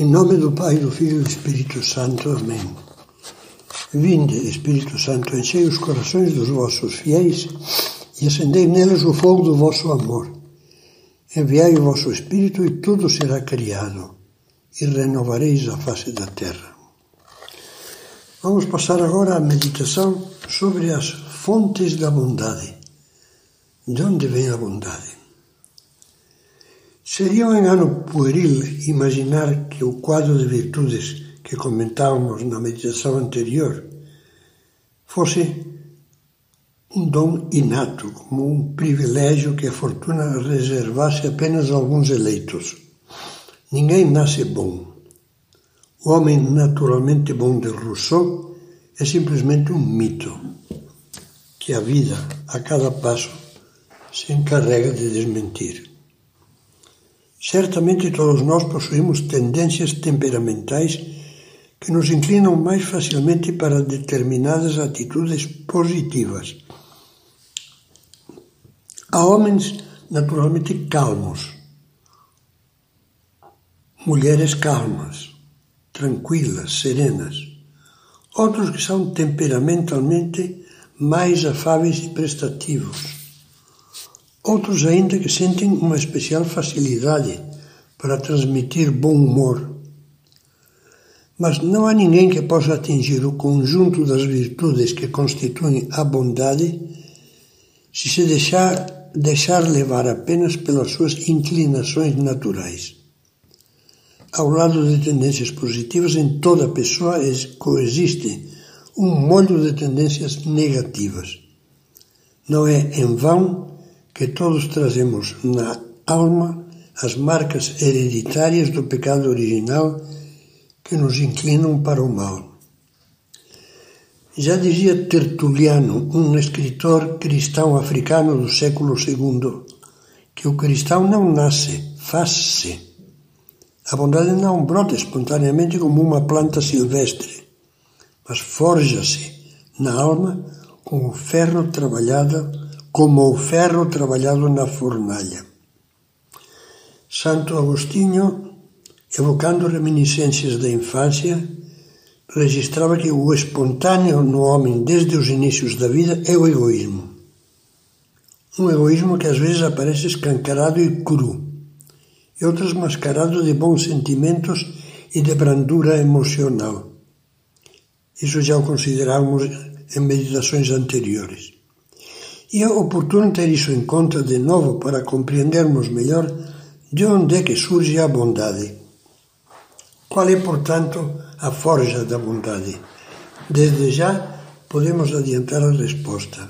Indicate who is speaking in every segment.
Speaker 1: Em nome do Pai, do Filho e do Espírito Santo. Amém. Vinde, Espírito Santo, enchei os corações dos vossos fiéis e acendei neles o fogo do vosso amor. Enviai o vosso Espírito e tudo será criado, e renovareis a face da terra. Vamos passar agora à meditação sobre as fontes da bondade. De onde vem a bondade? Seria um engano pueril imaginar que o quadro de virtudes que comentávamos na meditação anterior fosse um dom inato, como um privilégio que a fortuna reservasse apenas a alguns eleitos. Ninguém nasce bom. O homem naturalmente bom de Rousseau é simplesmente um mito que a vida, a cada passo, se encarrega de desmentir. Certamente todos nós possuímos tendências temperamentais que nos inclinam mais facilmente para determinadas atitudes positivas. Há homens naturalmente calmos, mulheres calmas, tranquilas, serenas, outros que são temperamentalmente mais afáveis e prestativos Outros ainda que sentem uma especial facilidade para transmitir bom humor. Mas não há ninguém que possa atingir o conjunto das virtudes que constituem a bondade se se deixar, deixar levar apenas pelas suas inclinações naturais. Ao lado de tendências positivas, em toda pessoa coexiste um molho de tendências negativas. Não é em vão que todos trazemos na alma as marcas hereditárias do pecado original que nos inclinam para o mal. Já dizia Tertuliano, um escritor cristão africano do século II, que o cristão não nasce, faz-se. A bondade não brota espontaneamente como uma planta silvestre, mas forja-se na alma com o ferro trabalhado como o ferro trabalhado na fornalha. Santo Agostinho, evocando reminiscências da infância, registrava que o espontâneo no homem desde os inícios da vida é o egoísmo. Um egoísmo que às vezes aparece escancarado e cru, e outras mascarado de bons sentimentos e de brandura emocional. Isso já o considerávamos em meditações anteriores. E é oportuno ter isso em conta de novo para compreendermos melhor de onde é que surge a bondade. Qual é, portanto, a forja da bondade? Desde já podemos adiantar a resposta.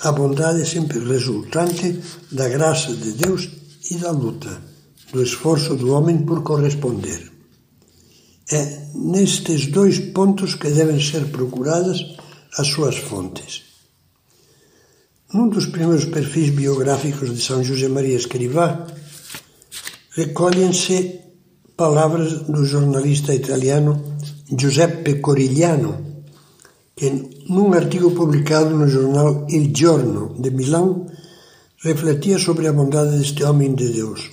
Speaker 1: A bondade é sempre resultante da graça de Deus e da luta, do esforço do homem por corresponder. É nestes dois pontos que devem ser procuradas as suas fontes. Num dos primeiros perfis biográficos de São José Maria Escrivá, recolhem-se palavras do jornalista italiano Giuseppe Corigliano, que, num artigo publicado no jornal Il Giorno de Milão, refletia sobre a bondade deste homem de Deus,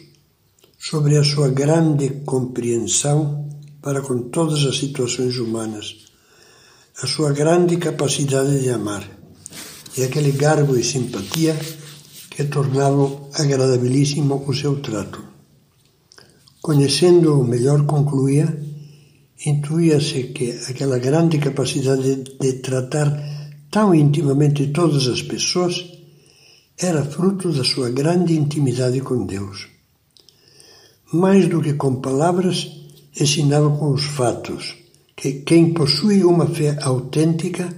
Speaker 1: sobre a sua grande compreensão para com todas as situações humanas, a sua grande capacidade de amar e aquele garbo e simpatia que tornavam agradabilíssimo o seu trato. Conhecendo-o melhor, concluía, intuía-se que aquela grande capacidade de tratar tão intimamente todas as pessoas era fruto da sua grande intimidade com Deus. Mais do que com palavras, ensinava com os fatos que quem possui uma fé autêntica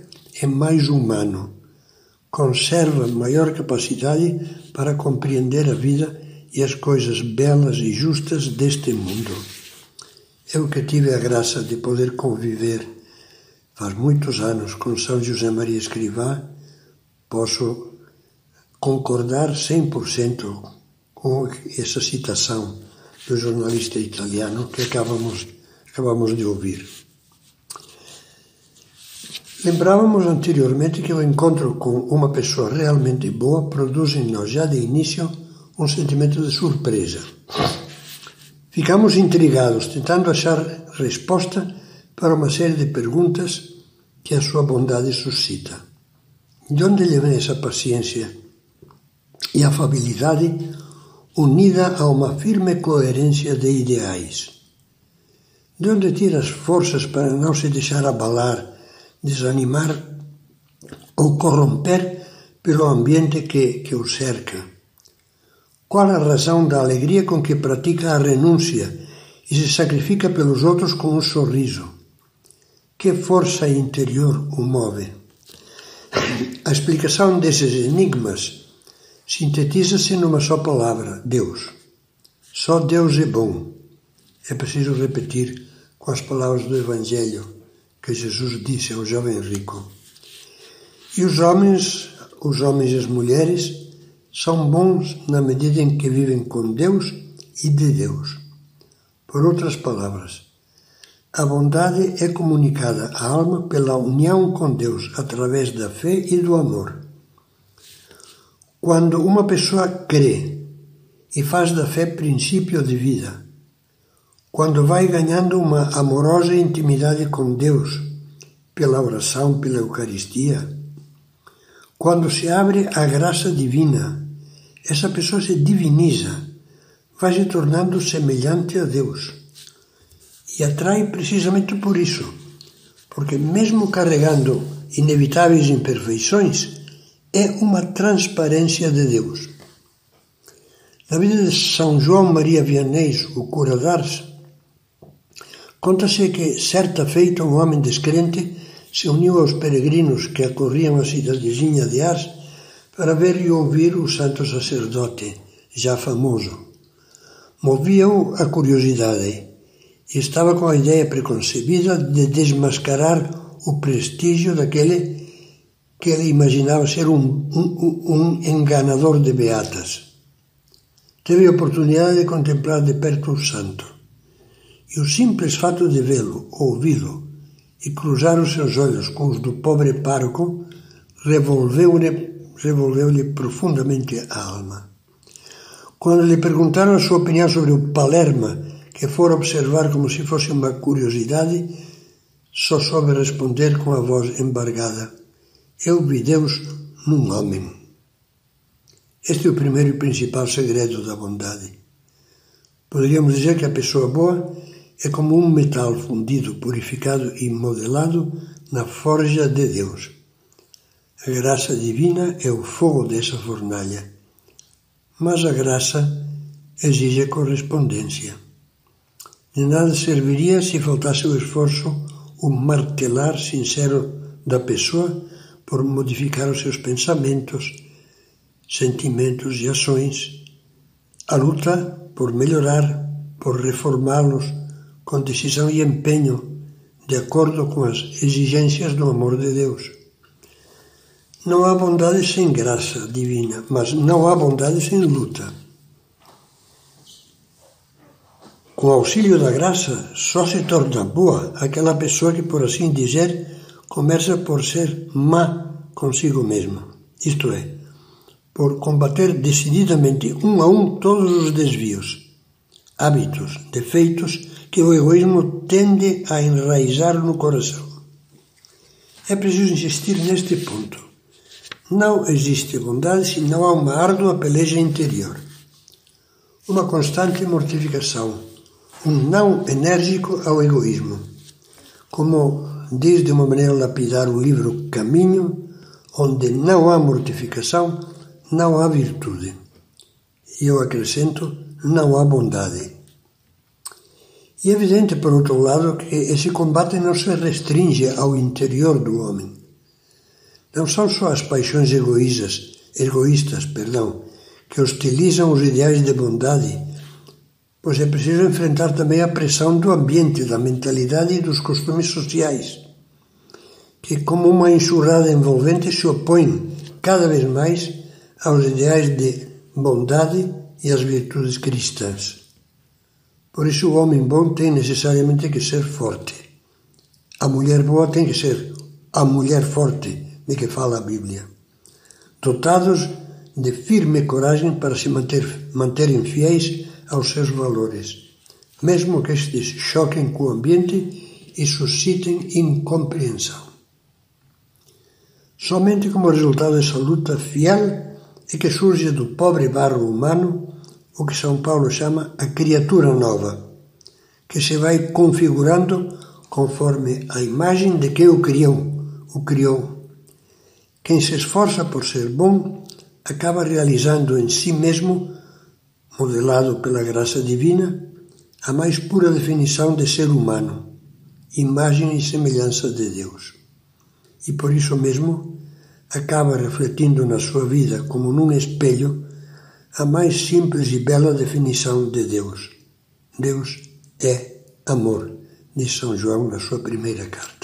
Speaker 1: é mais humano conserva maior capacidade para compreender a vida e as coisas belas e justas deste mundo. Eu que tive a graça de poder conviver faz muitos anos com São José Maria Escrivá, posso concordar 100% com essa citação do jornalista italiano que acabamos, acabamos de ouvir. Lembrávamos anteriormente que o encontro com uma pessoa realmente boa produz em nós já de início um sentimento de surpresa. Ficamos intrigados, tentando achar resposta para uma série de perguntas que a sua bondade suscita. De onde lhe vem essa paciência e afabilidade unida a uma firme coerência de ideais? De onde tira as forças para não se deixar abalar, desanimar ou corromper pelo ambiente que, que o cerca? Qual a razão da alegria com que pratica a renúncia e se sacrifica pelos outros com um sorriso? Que força interior o move? A explicação desses enigmas sintetiza-se numa só palavra: Deus. Só Deus é bom. É preciso repetir com as palavras do Evangelho que Jesus disse ao jovem rico. E os homens, os homens e as mulheres, são bons na medida em que vivem com Deus e de Deus. Por outras palavras, a bondade é comunicada à alma pela união com Deus através da fé e do amor. Quando uma pessoa crê e faz da fé princípio de vida, quando vai ganhando uma amorosa intimidade com Deus pela oração, pela Eucaristia, quando se abre à graça divina essa pessoa se diviniza, vai se tornando semelhante a Deus. E atrai precisamente por isso, porque mesmo carregando inevitáveis imperfeições, é uma transparência de Deus. Na vida de São João Maria Vianney, o cura d'Ars, conta-se que, certa feita, um homem descrente se uniu aos peregrinos que acorriam a cidadezinha de Ars para ver e ouvir o santo sacerdote, já famoso. Movia-o a curiosidade e estava com a ideia preconcebida de desmascarar o prestígio daquele que ele imaginava ser um, um, um enganador de beatas. Teve a oportunidade de contemplar de perto o santo. E o simples fato de vê-lo, ouvi-lo e cruzar os seus olhos com os do pobre pároco revolveu-lhe revolveu-lhe profundamente a alma. Quando lhe perguntaram a sua opinião sobre o Palerma, que fora observar como se fosse uma curiosidade, só soube responder com a voz embargada: Eu vi Deus num homem. Este é o primeiro e principal segredo da bondade. Poderíamos dizer que a pessoa boa é como um metal fundido, purificado e modelado na forja de Deus. A graça divina é o fogo dessa fornalha, mas a graça exige correspondência. De nada serviria se faltasse o esforço, o martelar sincero da pessoa por modificar os seus pensamentos, sentimentos e ações, a luta por melhorar, por reformá-los com decisão e empenho, de acordo com as exigências do amor de Deus. Não há bondade sem graça divina, mas não há bondade sem luta. Com auxílio da graça, só se torna boa aquela pessoa que, por assim dizer, começa por ser má consigo mesma. Isto é, por combater decididamente um a um todos os desvios, hábitos, defeitos que o egoísmo tende a enraizar no coração. É preciso insistir neste ponto. Não existe bondade se não há uma árdua peleja interior, uma constante mortificação, um não enérgico ao egoísmo. Como diz de uma maneira lapidar o livro Caminho, onde não há mortificação, não há virtude. E eu acrescento, não há bondade. E é evidente, por outro lado, que esse combate não se restringe ao interior do homem não são só as paixões egoístas, egoístas, perdão, que hostilizam os ideais de bondade, pois é preciso enfrentar também a pressão do ambiente, da mentalidade e dos costumes sociais, que, como uma enxurrada envolvente, se opõem cada vez mais aos ideais de bondade e às virtudes cristãs. Por isso, o homem bom tem necessariamente que ser forte. A mulher boa tem que ser a mulher forte de que fala a Bíblia, dotados de firme coragem para se manter, manterem fiéis aos seus valores, mesmo que estes choquem com o ambiente e suscitem incompreensão. Somente como resultado dessa luta fiel é que surge do pobre barro humano o que São Paulo chama a criatura nova, que se vai configurando conforme a imagem de quem o criou, o criou. Quem se esforça por ser bom acaba realizando em si mesmo, modelado pela graça divina, a mais pura definição de ser humano, imagem e semelhança de Deus. E por isso mesmo acaba refletindo na sua vida, como num espelho, a mais simples e bela definição de Deus. Deus é amor, diz São João na sua primeira carta.